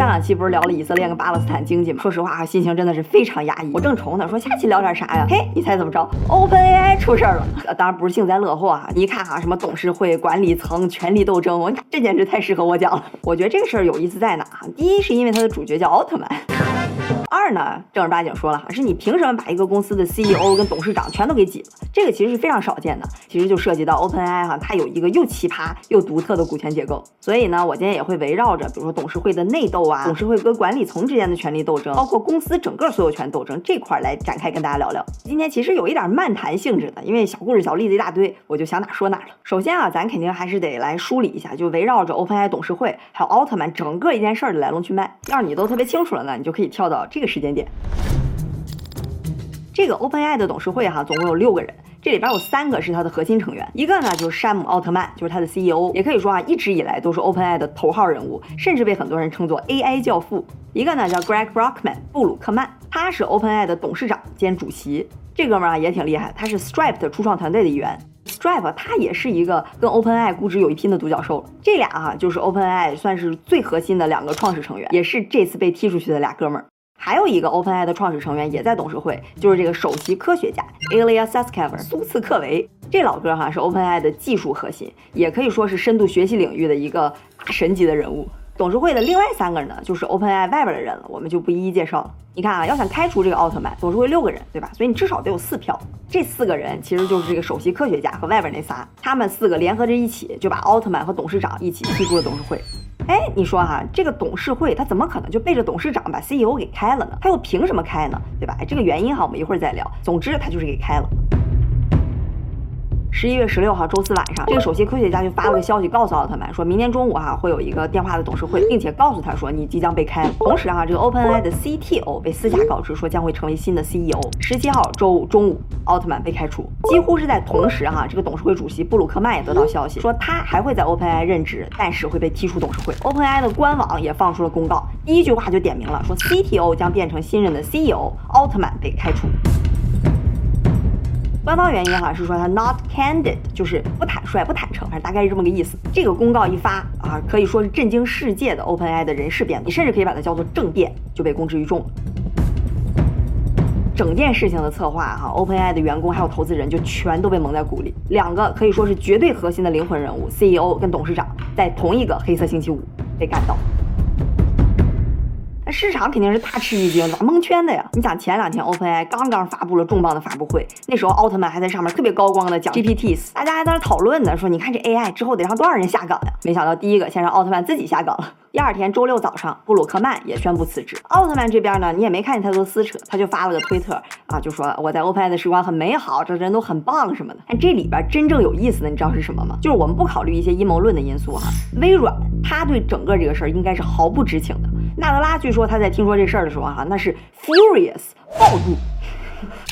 上两期不是聊了以色列跟巴勒斯坦经济吗？说实话啊，心情真的是非常压抑。我正愁呢，说下期聊点啥呀？嘿，你猜怎么着？OpenAI 出事儿了。当然不是幸灾乐祸啊。你一看哈，什么董事会、管理层、权力斗争，我这简直太适合我讲了。我觉得这个事儿有意思在哪？第一是因为它的主角叫奥特曼。二呢，正儿八经说了哈，是你凭什么把一个公司的 CEO 跟董事长全都给挤了？这个其实是非常少见的，其实就涉及到 OpenAI 哈，它有一个又奇葩又独特的股权结构。所以呢，我今天也会围绕着，比如说董事会的内斗啊，董事会跟管理层之间的权力斗争，包括公司整个所有权斗争这块来展开跟大家聊聊。今天其实有一点漫谈性质的，因为小故事、小例子一大堆，我就想哪说哪了。首先啊，咱肯定还是得来梳理一下，就围绕着 OpenAI 董事会还有奥特曼整个一件事儿的来龙去脉。要是你都特别清楚了呢，你就可以跳到这这个时间点。这个 OpenAI 的董事会哈，总共有六个人，这里边有三个是他的核心成员，一个呢就是山姆奥特曼，就是他的 CEO，也可以说啊，一直以来都是 OpenAI 的头号人物，甚至被很多人称作 AI 教父。一个呢叫 Greg Brockman，布鲁克曼，他是 OpenAI 的董事长兼主席，这哥们儿啊也挺厉害，他是 Stripe 的初创团队的一员，Stripe 他也是一个跟 OpenAI 估值有一拼的独角兽，这俩哈就是 OpenAI 算是最核心的两个创始成员，也是这次被踢出去的俩哥们儿。还有一个 OpenAI 的创始成员也在董事会，就是这个首席科学家 Ilya Sutskever 苏茨克维。这老哥哈是 OpenAI 的技术核心，也可以说是深度学习领域的一个大神级的人物。董事会的另外三个人呢，就是 OpenAI 外边的人了，我们就不一一介绍了。你看啊，要想开除这个奥特曼，董事会六个人，对吧？所以你至少得有四票。这四个人其实就是这个首席科学家和外边那仨，他们四个联合着一起，就把奥特曼和董事长一起踢出了董事会。哎，你说哈，这个董事会他怎么可能就背着董事长把 CEO 给开了呢？他又凭什么开呢？对吧？哎，这个原因哈，我们一会儿再聊。总之，他就是给开了。十一月十六号周四晚上，这个首席科学家就发了个消息，告诉奥特曼说，明天中午哈会有一个电话的董事会，并且告诉他说你即将被开。同时哈，这个 OpenAI 的 CTO 被私下告知说将会成为新的 CEO。十七号周五中午，奥特曼被开除，几乎是在同时哈，这个董事会主席布鲁克曼也得到消息说他还会在 OpenAI 任职，但是会被踢出董事会。OpenAI 的官网也放出了公告，第一句话就点明了说 CTO 将变成新任的 CEO，奥特曼被开除。官方原因哈是说他 not candid，就是不坦率、不坦诚，反正大概是这么个意思。这个公告一发啊，可以说是震惊世界的 OpenAI 的人事变，你甚至可以把它叫做政变，就被公之于众了。整件事情的策划哈，OpenAI 的员工还有投资人就全都被蒙在鼓里。两个可以说是绝对核心的灵魂人物，CEO 跟董事长，在同一个黑色星期五被干倒。市场肯定是大吃一惊，咋蒙圈的呀？你想前两天 OpenAI 刚刚发布了重磅的发布会，那时候奥特曼还在上面特别高光的讲 GPTs，大家还在那讨论呢，说你看这 AI 之后得让多少人下岗呀？没想到第一个先让奥特曼自己下岗了。第二天周六早上，布鲁克曼也宣布辞职。奥特曼这边呢，你也没看见他多撕扯，他就发了个推特啊，就说我在 OpenAI 的时光很美好，这人都很棒什么的。但这里边真正有意思的，你知道是什么吗？就是我们不考虑一些阴谋论的因素哈，微软他对整个这个事儿应该是毫不知情的。纳德拉据说他在听说这事儿的时候啊，那是 furious 暴怒。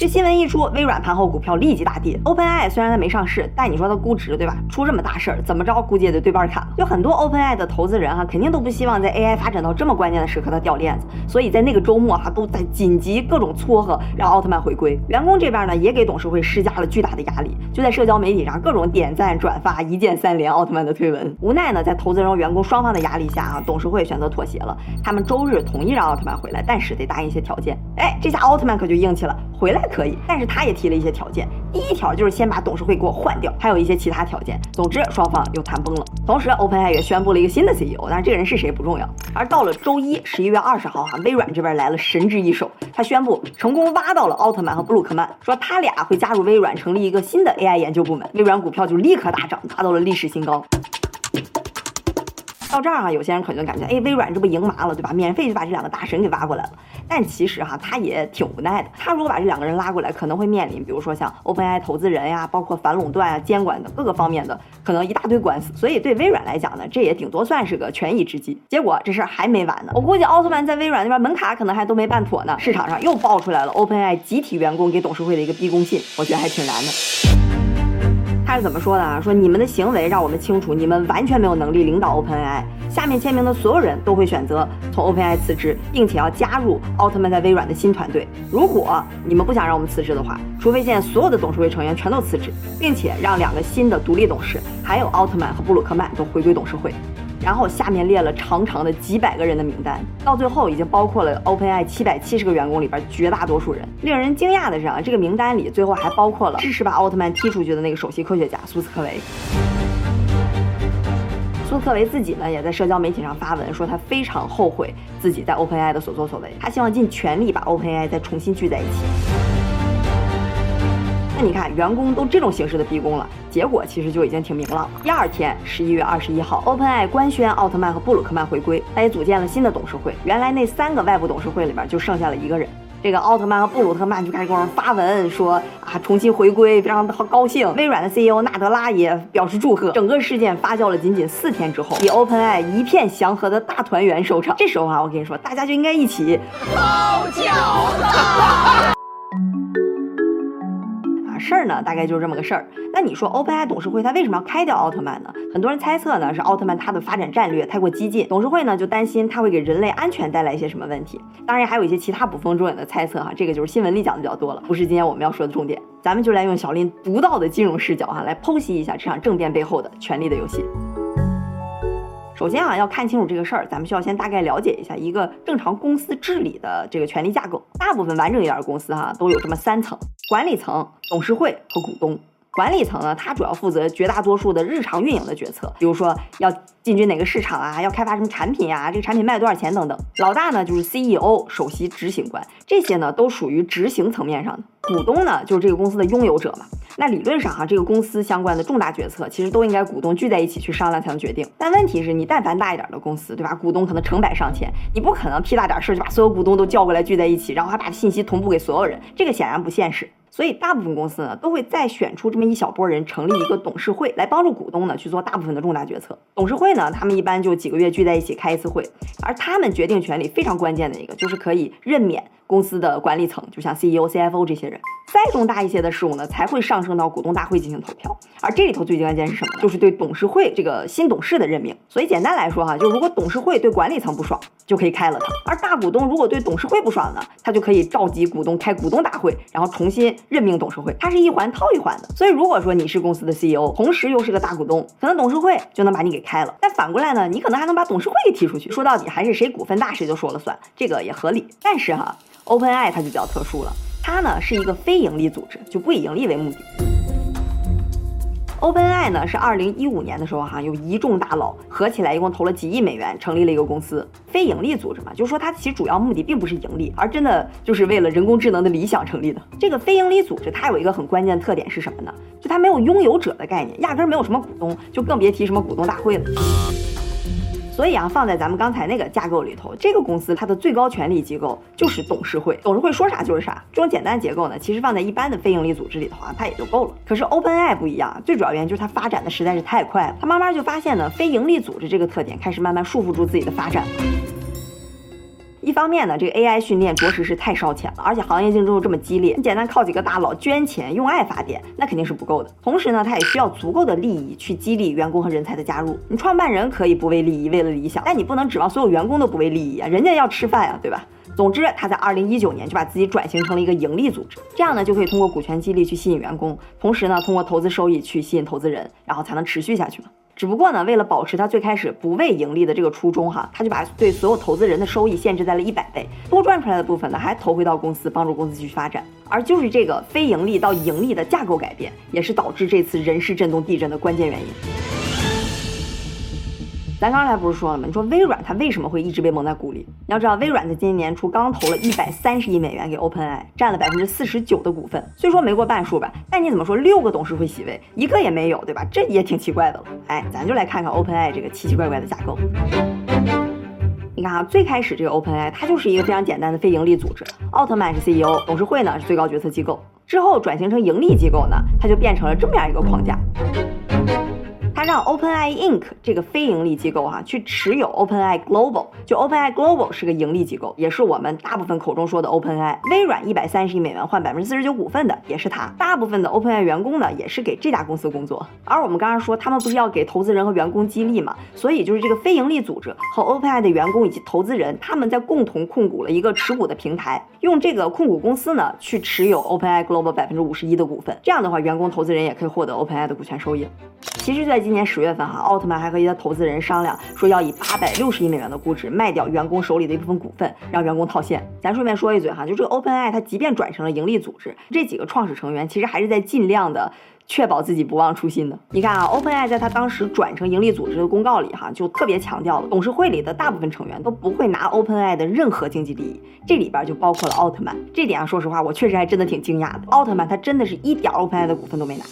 这新闻一出，微软盘后股票立即大跌。OpenAI 虽然它没上市，但你说它估值对吧？出这么大事儿，怎么着估计也得对半砍了。有很多 OpenAI 的投资人哈，肯定都不希望在 AI 发展到这么关键的时刻它掉链子，所以在那个周末哈，都在紧急各种撮合让奥特曼回归。员工这边呢，也给董事会施加了巨大的压力，就在社交媒体上各种点赞转发，一键三连奥特曼的推文。无奈呢，在投资人员工双方的压力下啊，董事会选择妥协了。他们周日同意让奥特曼回来，但是得答应一些条件。哎，这下奥特曼可就硬气了，回来可以，但是他也提了一些条件。第一条就是先把董事会给我换掉，还有一些其他条件。总之，双方又谈崩了。同时，OpenAI 也宣布了一个新的 CEO，但是这个人是谁不重要。而到了周一，十一月二十号哈，微软这边来了神之一手，他宣布成功挖到了奥特曼和布鲁克曼，说他俩会加入微软，成立一个新的 AI 研究部门。微软股票就立刻大涨，达到了历史新高。到这儿哈，有些人可能感觉，哎，微软这不赢麻了，对吧？免费就把这两个大神给挖过来了。但其实哈，他也挺无奈的。他如果把这两个人拉过来，可能会面临，比如说像 OpenAI 投资人呀，包括反垄断啊、监管的各个方面的，可能一大堆官司。所以对微软来讲呢，这也顶多算是个权宜之计。结果这事儿还没完呢，我估计奥特曼在微软那边门卡可能还都没办妥呢。市场上又爆出来了 OpenAI 集体员工给董事会的一个逼宫信，我觉得还挺难的。他是怎么说的啊？说你们的行为让我们清楚，你们完全没有能力领导 OpenAI。下面签名的所有人都会选择从 OpenAI 辞职，并且要加入奥特曼在微软的新团队。如果你们不想让我们辞职的话，除非现在所有的董事会成员全都辞职，并且让两个新的独立董事，还有奥特曼和布鲁克曼都回归董事会。然后下面列了长长的几百个人的名单，到最后已经包括了 OpenAI 七百七十个员工里边绝大多数人。令人惊讶的是啊，这个名单里最后还包括了支持把奥特曼踢出去的那个首席科学家苏斯克维。苏克维自己呢，也在社交媒体上发文说，他非常后悔自己在 OpenAI 的所作所为，他希望尽全力把 OpenAI 再重新聚在一起。那你看，员工都这种形式的逼宫了，结果其实就已经挺明朗。第二天，十一月二十一号，OpenAI 官宣奥特曼和布鲁克曼回归，他也组建了新的董事会。原来那三个外部董事会里边就剩下了一个人，这个奥特曼和布鲁特曼就开始给我发文说啊，重新回归，非常的高兴。微软的 CEO 纳德拉也表示祝贺。整个事件发酵了仅仅四天之后，以 OpenAI 一片祥和的大团圆收场。这时候啊，我跟你说，大家就应该一起包饺子事儿呢，大概就是这么个事儿。那你说，OpenAI 董事会他为什么要开掉奥特曼呢？很多人猜测呢，是奥特曼他的发展战略太过激进，董事会呢就担心他会给人类安全带来一些什么问题。当然，还有一些其他捕风捉影的猜测哈，这个就是新闻里讲的比较多了，不是今天我们要说的重点。咱们就来用小林独到的金融视角哈，来剖析一下这场政变背后的权力的游戏。首先啊，要看清楚这个事儿，咱们需要先大概了解一下一个正常公司治理的这个权力架构。大部分完整一点的公司哈，都有这么三层：管理层、董事会和股东。管理层呢，它主要负责绝大多数的日常运营的决策，比如说要进军哪个市场啊，要开发什么产品呀，这个产品卖多少钱等等。老大呢就是 CEO 首席执行官，这些呢都属于执行层面上的。股东呢就是这个公司的拥有者嘛。那理论上哈，这个公司相关的重大决策，其实都应该股东聚在一起去商量才能决定。但问题是你但凡大一点的公司，对吧？股东可能成百上千，你不可能屁大点事儿就把所有股东都叫过来聚在一起，然后还把信息同步给所有人，这个显然不现实。所以，大部分公司呢都会再选出这么一小波人，成立一个董事会，来帮助股东呢去做大部分的重大决策。董事会呢，他们一般就几个月聚在一起开一次会，而他们决定权力非常关键的一个，就是可以任免。公司的管理层，就像 CEO、CFO 这些人，再重大一些的事物呢，才会上升到股东大会进行投票。而这里头最关键是什么？就是对董事会这个新董事的任命。所以简单来说哈，就如果董事会对管理层不爽，就可以开了他；而大股东如果对董事会不爽呢，他就可以召集股东开股东大会，然后重新任命董事会。它是一环套一环的。所以如果说你是公司的 CEO，同时又是个大股东，可能董事会就能把你给开了。但反过来呢，你可能还能把董事会给踢出去。说到底还是谁股份大谁就说了算，这个也合理。但是哈。OpenAI 它就比较特殊了，它呢是一个非盈利组织，就不以盈利为目的。OpenAI 呢是二零一五年的时候哈，有一众大佬合起来一共投了几亿美元，成立了一个公司，非盈利组织嘛，就是说它其主要目的并不是盈利，而真的就是为了人工智能的理想成立的。这个非盈利组织它有一个很关键的特点是什么呢？就它没有拥有者的概念，压根儿没有什么股东，就更别提什么股东大会了。所以啊，放在咱们刚才那个架构里头，这个公司它的最高权力机构就是董事会，董事会说啥就是啥。这种简单结构呢，其实放在一般的非盈利组织里头啊，它也就够了。可是 OpenAI 不一样，最主要原因就是它发展的实在是太快了，它慢慢就发现呢，非盈利组织这个特点开始慢慢束缚住自己的发展。一方面呢，这个 AI 训练着实是太烧钱了，而且行业竞争又这么激烈，你简单靠几个大佬捐钱用爱发电，那肯定是不够的。同时呢，它也需要足够的利益去激励员工和人才的加入。你创办人可以不为利益，为了理想，但你不能指望所有员工都不为利益啊，人家要吃饭呀，对吧？总之，他在二零一九年就把自己转型成了一个盈利组织，这样呢就可以通过股权激励去吸引员工，同时呢通过投资收益去吸引投资人，然后才能持续下去嘛。只不过呢，为了保持他最开始不为盈利的这个初衷哈，他就把对所有投资人的收益限制在了一百倍，多赚出来的部分呢还投回到公司，帮助公司继续发展。而就是这个非盈利到盈利的架构改变，也是导致这次人事震动地震的关键原因。咱刚才不是说了吗？你说微软它为什么会一直被蒙在鼓里？你要知道，微软在今年年初刚投了一百三十亿美元给 OpenAI，占了百分之四十九的股份。虽说没过半数吧，但你怎么说六个董事会席位一个也没有，对吧？这也挺奇怪的了。哎，咱就来看看 OpenAI 这个奇奇怪怪的架构。你看啊，最开始这个 OpenAI 它就是一个非常简单的非盈利组织，奥特曼是 CEO，董事会呢是最高决策机构。之后转型成盈利机构呢，它就变成了这么样一个框架。它让 OpenAI Inc 这个非盈利机构哈去持有 OpenAI Global，就 OpenAI Global 是个盈利机构，也是我们大部分口中说的 OpenAI。微软一百三十亿美元换百分之四十九股份的也是它。大部分的 OpenAI 员工呢也是给这家公司工作。而我们刚刚说他们不是要给投资人和员工激励嘛，所以就是这个非盈利组织和 OpenAI 的员工以及投资人，他们在共同控股了一个持股的平台，用这个控股公司呢去持有 OpenAI Global 百分之五十一的股份。这样的话，员工投资人也可以获得 OpenAI 的股权收益。其实在。今年十月份哈，奥特曼还和一些投资人商量，说要以八百六十亿美元的估值卖掉员工手里的一部分股份，让员工套现。咱顺便说一嘴哈，就这个 OpenAI 它即便转成了盈利组织，这几个创始成员其实还是在尽量的。确保自己不忘初心的，你看啊，OpenAI 在他当时转成盈利组织的公告里，哈，就特别强调了，董事会里的大部分成员都不会拿 OpenAI 的任何经济利益，这里边就包括了奥特曼。这点啊，说实话，我确实还真的挺惊讶的。奥特曼他真的是一点 OpenAI 的股份都没拿。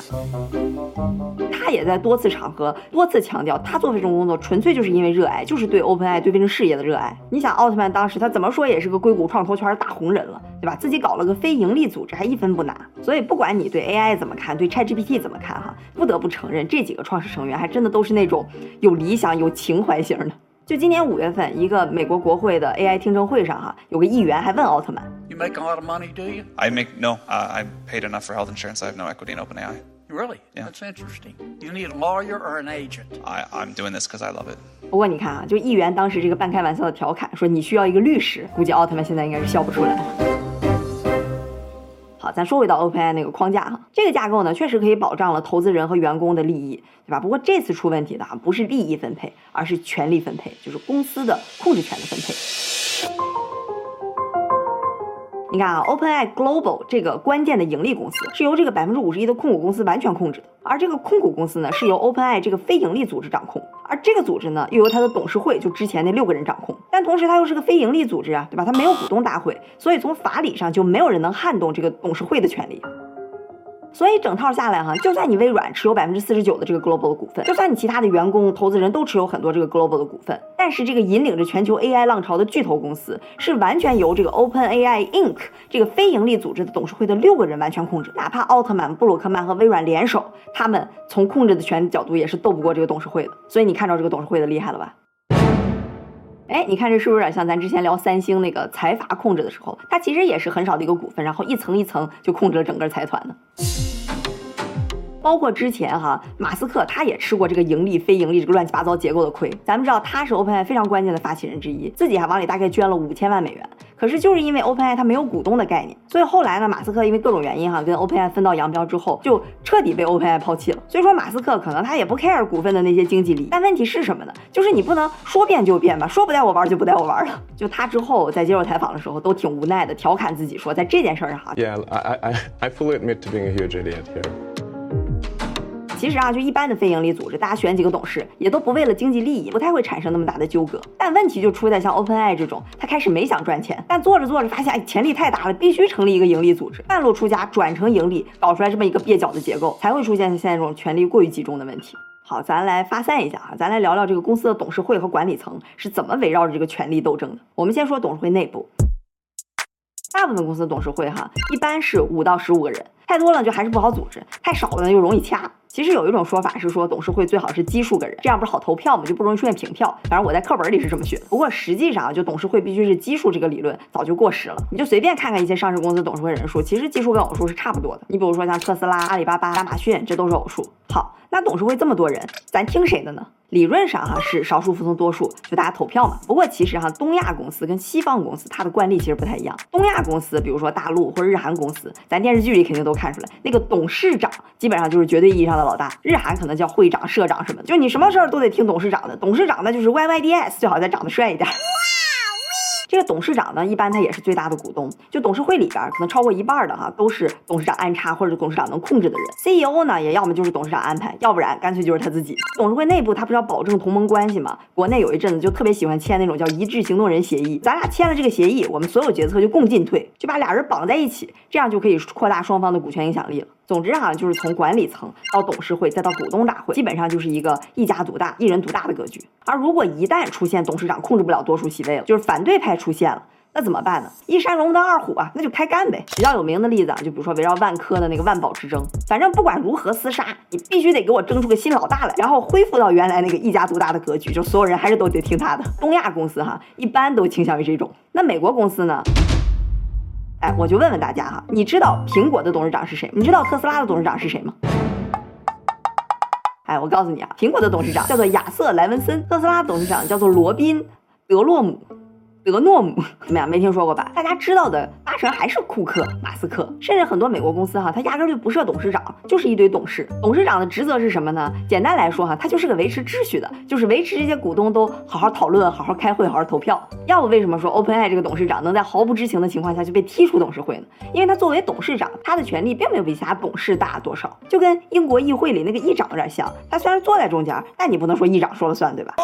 他也在多次场合多次强调，他做这种工作纯粹就是因为热爱，就是对 OpenAI 对非正事业的热爱。你想，奥特曼当时他怎么说也是个硅谷创投圈的大红人了，对吧？自己搞了个非盈利组织，还一分不拿。所以不管你对 AI 怎么看，对 ChatGPT。怎么看哈？不得不承认，这几个创始成员还真的都是那种有理想、有情怀型的。就今年五月份，一个美国国会的 AI 听证会上哈，有个议员还问奥特曼：“You make a lot of money, do you? I make no. I paid enough for health insurance. I have no equity in OpenAI. Really? Yeah. That's interesting. You need a lawyer or an agent? I I'm doing this because I love it. 不过你看啊，就议员当时这个半开玩笑的调侃说你需要一个律师，估计奥特曼现在应该是笑不出来。好，咱说回到 OpenAI 那个框架哈，这个架构呢，确实可以保障了投资人和员工的利益，对吧？不过这次出问题的啊，不是利益分配，而是权力分配，就是公司的控制权的分配。你看啊，OpenAI Global 这个关键的盈利公司是由这个百分之五十一的控股公司完全控制的，而这个控股公司呢，是由 OpenAI 这个非盈利组织掌控，而这个组织呢，又由它的董事会就之前那六个人掌控。但同时它又是个非盈利组织啊，对吧？它没有股东大会，所以从法理上就没有人能撼动这个董事会的权利。所以整套下来哈，就算你微软持有百分之四十九的这个 global 的股份，就算你其他的员工、投资人都持有很多这个 global 的股份，但是这个引领着全球 AI 浪潮的巨头公司是完全由这个 OpenAI Inc 这个非盈利组织的董事会的六个人完全控制。哪怕奥特曼、布鲁克曼和微软联手，他们从控制的权角度也是斗不过这个董事会的。所以你看着这个董事会的厉害了吧？哎，你看这是不是有点像咱之前聊三星那个财阀控制的时候，它其实也是很少的一个股份，然后一层一层就控制了整个财团呢？包括之前哈，马斯克他也吃过这个盈利非盈利这个乱七八糟结构的亏。咱们知道他是 OpenAI 非常关键的发起人之一，自己还往里大概捐了五千万美元。可是就是因为 OpenAI 它没有股东的概念，所以后来呢，马斯克因为各种原因哈，跟 OpenAI 分道扬镳之后，就彻底被 OpenAI 抛弃了。所以说马斯克可能他也不 care 股份的那些经济利益，但问题是什么呢？就是你不能说变就变吧，说不带我玩就不带我玩了。就他之后在接受采访的时候都挺无奈的，调侃自己说，在这件事上哈，Yeah, I I I fully admit to being a huge idiot here. 其实啊，就一般的非盈利组织，大家选几个董事，也都不为了经济利益，不太会产生那么大的纠葛。但问题就出在像 OpenAI 这种，他开始没想赚钱，但做着做着发现，哎，潜力太大了，必须成立一个盈利组织，半路出家转成盈利，搞出来这么一个蹩脚的结构，才会出现现在这种权力过于集中的问题。好，咱来发散一下啊，咱来聊聊这个公司的董事会和管理层是怎么围绕着这个权力斗争的。我们先说董事会内部，大部分公司董事会哈，一般是五到十五个人，太多了就还是不好组织，太少了呢又容易掐。其实有一种说法是说，董事会最好是奇数个人，这样不是好投票吗？就不容易出现平票。反正我在课本里是这么学。不过实际上，就董事会必须是奇数这个理论早就过时了。你就随便看看一些上市公司董事会人数，其实奇数跟偶数是差不多的。你比如说像特斯拉、阿里巴巴、亚马逊，这都是偶数。好，那董事会这么多人，咱听谁的呢？理论上哈是少数服从多数，就大家投票嘛。不过其实哈，东亚公司跟西方公司它的惯例其实不太一样。东亚公司，比如说大陆或者日韩公司，咱电视剧里肯定都看出来，那个董事长基本上就是绝对意义上的老大。日韩可能叫会长、社长什么的，就你什么事儿都得听董事长的。董事长那就是 Y Y D S，最好再长得帅一点。这个董事长呢，一般他也是最大的股东，就董事会里边可能超过一半的哈，都是董事长安插或者董事长能控制的人。CEO 呢，也要么就是董事长安排，要不然干脆就是他自己。董事会内部他不是要保证同盟关系吗？国内有一阵子就特别喜欢签那种叫一致行动人协议，咱俩签了这个协议，我们所有决策就共进退，就把俩人绑在一起，这样就可以扩大双方的股权影响力了。总之哈，就是从管理层到董事会再到股东大会，基本上就是一个一家独大、一人独大的格局。而如果一旦出现董事长控制不了多数席位了，就是反对派出现了，那怎么办呢？一山容不得二虎啊，那就开干呗。比较有名的例子啊，就比如说围绕万科的那个万宝之争，反正不管如何厮杀，你必须得给我争出个新老大来，然后恢复到原来那个一家独大的格局，就所有人还是都得听他的。东亚公司哈，一般都倾向于这种。那美国公司呢？哎，我就问问大家哈，你知道苹果的董事长是谁？你知道特斯拉的董事长是谁吗？哎，我告诉你啊，苹果的董事长叫做亚瑟·莱文森，特斯拉董事长叫做罗宾·德洛姆。德诺姆，怎么样？没听说过吧？大家知道的八成还是库克、马斯克，甚至很多美国公司哈，他压根就不设董事长，就是一堆董事。董事长的职责是什么呢？简单来说哈，他就是个维持秩序的，就是维持这些股东都好好讨论、好好开会、好好投票。要不为什么说 OpenAI 这个董事长能在毫不知情的情况下就被踢出董事会呢？因为他作为董事长，他的权力并没有比其他董事大多少，就跟英国议会里那个议长有点像。他虽然坐在中间，但你不能说议长说了算，对吧？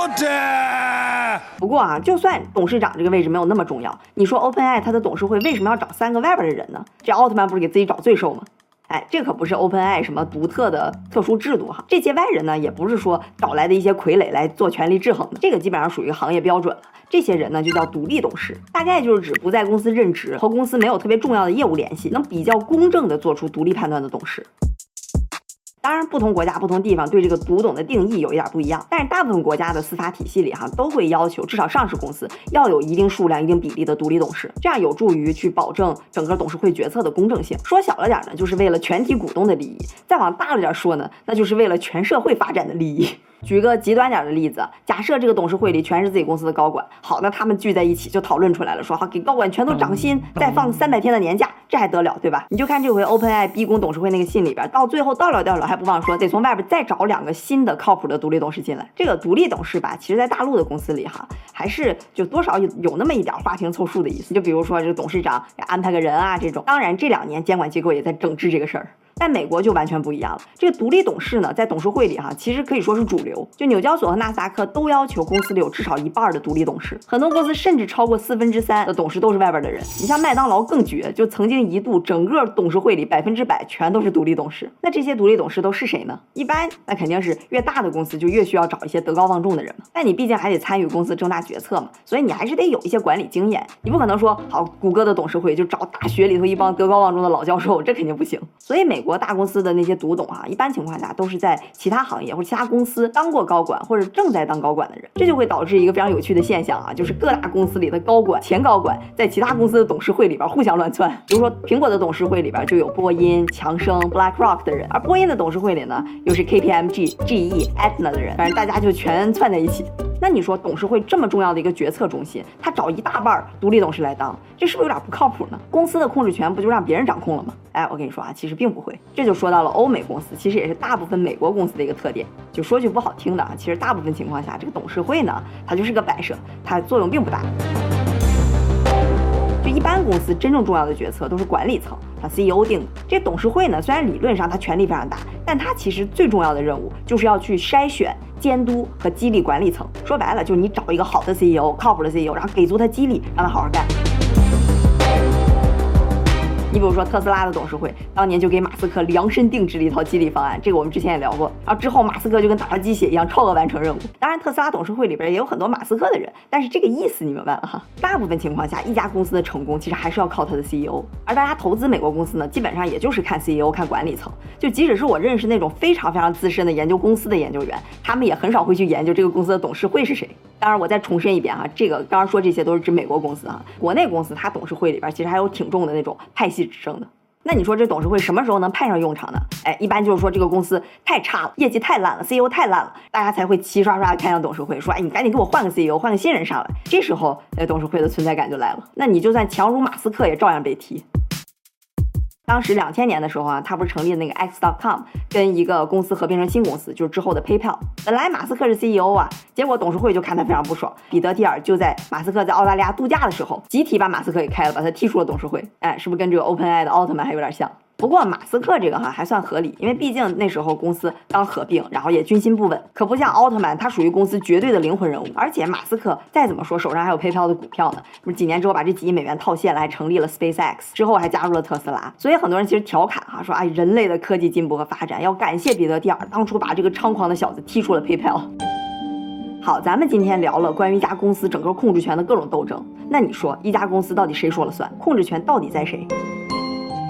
不过啊，就算董事长这个位置没有那么重要，你说 OpenAI 它的董事会为什么要找三个外边的人呢？这奥特曼不是给自己找罪受吗？哎，这可不是 OpenAI 什么独特的特殊制度哈，这些外人呢，也不是说找来的一些傀儡来做权力制衡的，这个基本上属于行业标准了。这些人呢，就叫独立董事，大概就是指不在公司任职，和公司没有特别重要的业务联系，能比较公正的做出独立判断的董事。当然，不同国家、不同地方对这个独董的定义有一点不一样，但是大部分国家的司法体系里哈，都会要求至少上市公司要有一定数量、一定比例的独立董事，这样有助于去保证整个董事会决策的公正性。说小了点呢，就是为了全体股东的利益；再往大了点说呢，那就是为了全社会发展的利益。举个极端点的例子，假设这个董事会里全是自己公司的高管，好，那他们聚在一起就讨论出来了，说好给高管全都涨薪，再放三百天的年假，这还得了，对吧？你就看这回 OpenAI 逼宫董事会那个信里边，到最后到了到了还不忘说得从外边再找两个新的靠谱的独立董事进来。这个独立董事吧，其实在大陆的公司里哈，还是就多少有有那么一点花瓶凑数的意思。就比如说这个董事长安排个人啊这种，当然这两年监管机构也在整治这个事儿。但美国就完全不一样了。这个独立董事呢，在董事会里哈，其实可以说是主流。就纽交所和纳斯达克都要求公司里有至少一半的独立董事，很多公司甚至超过四分之三的董事都是外边的人。你像麦当劳更绝，就曾经一度整个董事会里百分之百全都是独立董事。那这些独立董事都是谁呢？一般那肯定是越大的公司就越需要找一些德高望重的人嘛。但你毕竟还得参与公司重大决策嘛，所以你还是得有一些管理经验。你不可能说好谷歌的董事会就找大学里头一帮德高望重的老教授，这肯定不行。所以美国大公司的那些独董啊，一般情况下都是在其他行业或者其他公司当过高管或者正在当高管的人，这就会导致一个非常有趣的现象啊，就是各大公司里的高管、前高管在其他公司的董事会里边互相乱窜。比如说苹果的董事会里边就有波音、强生、BlackRock 的人，而波音的董事会里呢又是 KPMG、GE、Aetna 的人，反正大家就全窜在一起。那你说董事会这么重要的一个决策中心，他找一大半独立董事来当，这是不是有点不靠谱呢？公司的控制权不就让别人掌控了吗？哎，我跟你说啊，其实并不会。这就说到了欧美公司，其实也是大部分美国公司的一个特点。就说句不好听的啊，其实大部分情况下，这个董事会呢，它就是个摆设，它作用并不大。就一般公司真正重要的决策都是管理层啊 CEO 定的。这董事会呢，虽然理论上它权力非常大，但它其实最重要的任务就是要去筛选。监督和激励管理层，说白了就是你找一个好的 CEO，靠谱的 CEO，然后给足他激励，让他好好干。你比如说特斯拉的董事会，当年就给马斯克量身定制了一套激励方案，这个我们之前也聊过。然后之后马斯克就跟打了鸡血一样，超额完成任务。当然，特斯拉董事会里边也有很多马斯克的人，但是这个意思你明白了哈？大部分情况下，一家公司的成功其实还是要靠他的 CEO。而大家投资美国公司呢，基本上也就是看 CEO、看管理层。就即使是我认识那种非常非常资深的研究公司的研究员，他们也很少会去研究这个公司的董事会是谁。当然，我再重申一遍哈，这个刚刚说这些都是指美国公司哈，国内公司它董事会里边其实还有挺重的那种派系之争的。那你说这董事会什么时候能派上用场呢？哎，一般就是说这个公司太差了，业绩太烂了，CEO 太烂了，大家才会齐刷刷的看向董事会，说，哎，你赶紧给我换个 CEO，换个新人上来。这时候，哎，董事会的存在感就来了。那你就算强如马斯克，也照样被踢。当时两千年的时候啊，他不是成立的那个 X.com，跟一个公司合并成新公司，就是之后的 PayPal。本来马斯克是 CEO 啊，结果董事会就看他非常不爽，彼得蒂尔就在马斯克在澳大利亚度假的时候，集体把马斯克给开了，把他踢出了董事会。哎，是不是跟这个 OpenAI 的奥特曼还有点像？不过马斯克这个哈还算合理，因为毕竟那时候公司刚合并，然后也军心不稳，可不像奥特曼，他属于公司绝对的灵魂人物。而且马斯克再怎么说手上还有 PayPal 的股票呢，不是几年之后把这几亿美元套现了，还成立了 SpaceX，之后还加入了特斯拉。所以很多人其实调侃哈说，哎，人类的科技进步和发展要感谢彼得蒂尔当初把这个猖狂的小子踢出了 PayPal。好，咱们今天聊了关于一家公司整个控制权的各种斗争，那你说一家公司到底谁说了算？控制权到底在谁？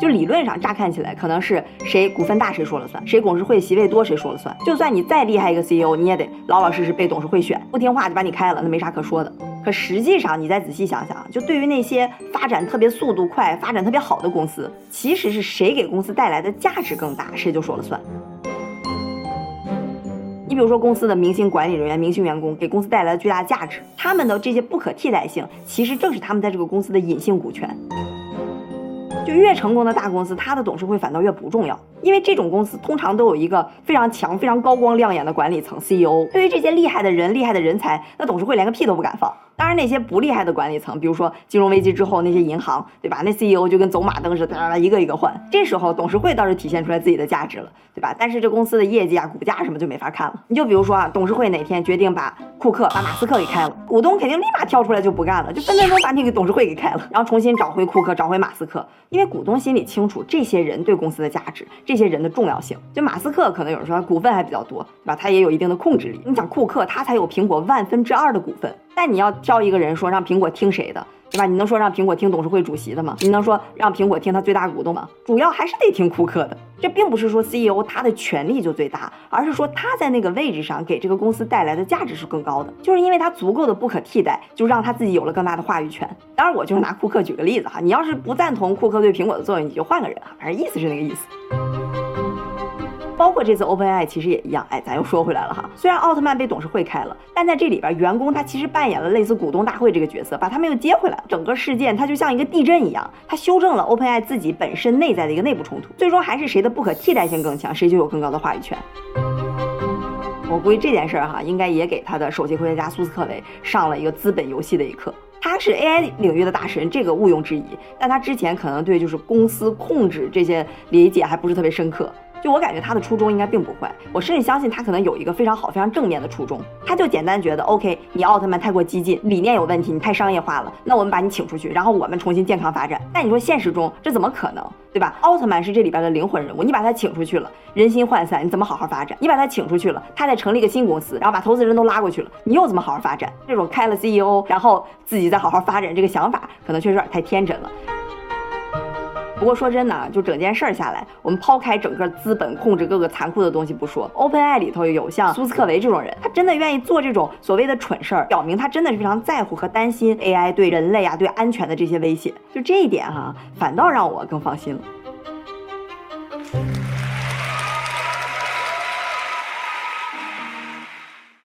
就理论上，乍看起来可能是谁股份大谁说了算，谁董事会席位多谁说了算。就算你再厉害一个 CEO，你也得老老实实被董事会选，不听话就把你开了，那没啥可说的。可实际上，你再仔细想想，就对于那些发展特别速度快、发展特别好的公司，其实是谁给公司带来的价值更大，谁就说了算。你比如说公司的明星管理人员、明星员工给公司带来的巨大价值，他们的这些不可替代性，其实正是他们在这个公司的隐性股权。就越成功的大公司，它的董事会反倒越不重要，因为这种公司通常都有一个非常强、非常高光亮眼的管理层 CEO。对于这些厉害的人、厉害的人才，那董事会连个屁都不敢放。当然，那些不厉害的管理层，比如说金融危机之后那些银行，对吧？那 CEO 就跟走马灯似的，哒哒一个一个换。这时候董事会倒是体现出来自己的价值了，对吧？但是这公司的业绩啊、股价什么就没法看了。你就比如说啊，董事会哪天决定把库克、把马斯克给开了，股东肯定立马跳出来就不干了，就分分钟把你给董事会给开了，然后重新找回库克、找回马斯克，因为股东心里清楚这些人对公司的价值，这些人的重要性。就马斯克可能有人说他股份还比较多，对吧？他也有一定的控制力。你想库克，他才有苹果万分之二的股份。但你要挑一个人说让苹果听谁的，对吧？你能说让苹果听董事会主席的吗？你能说让苹果听他最大股东吗？主要还是得听库克的。这并不是说 CEO 他的权力就最大，而是说他在那个位置上给这个公司带来的价值是更高的，就是因为他足够的不可替代，就让他自己有了更大的话语权。当然，我就是拿库克举个例子哈，你要是不赞同库克对苹果的作用，你就换个人哈，反正意思是那个意思。包括这次 OpenAI 其实也一样，哎，咱又说回来了哈。虽然奥特曼被董事会开了，但在这里边，员工他其实扮演了类似股东大会这个角色，把他们又接回来。整个事件它就像一个地震一样，它修正了 OpenAI 自己本身内在的一个内部冲突，最终还是谁的不可替代性更强，谁就有更高的话语权。我估计这件事儿哈，应该也给他的首席科学家苏斯克维上了一个资本游戏的一课。他是 AI 领域的大神，这个毋庸置疑，但他之前可能对就是公司控制这些理解还不是特别深刻。就我感觉他的初衷应该并不坏，我甚至相信他可能有一个非常好、非常正面的初衷。他就简单觉得，OK，你奥特曼太过激进，理念有问题，你太商业化了，那我们把你请出去，然后我们重新健康发展。但你说现实中这怎么可能，对吧？奥特曼是这里边的灵魂人物，你把他请出去了，人心涣散，你怎么好好发展？你把他请出去了，他再成立一个新公司，然后把投资人都拉过去了，你又怎么好好发展？这种开了 CEO，然后自己再好好发展这个想法，可能确实有点太天真了。不过说真的啊，就整件事儿下来，我们抛开整个资本控制各个残酷的东西不说，OpenAI 里头有像苏斯克维这种人，他真的愿意做这种所谓的蠢事儿，表明他真的是非常在乎和担心 AI 对人类啊、对安全的这些威胁。就这一点哈，反倒让我更放心了。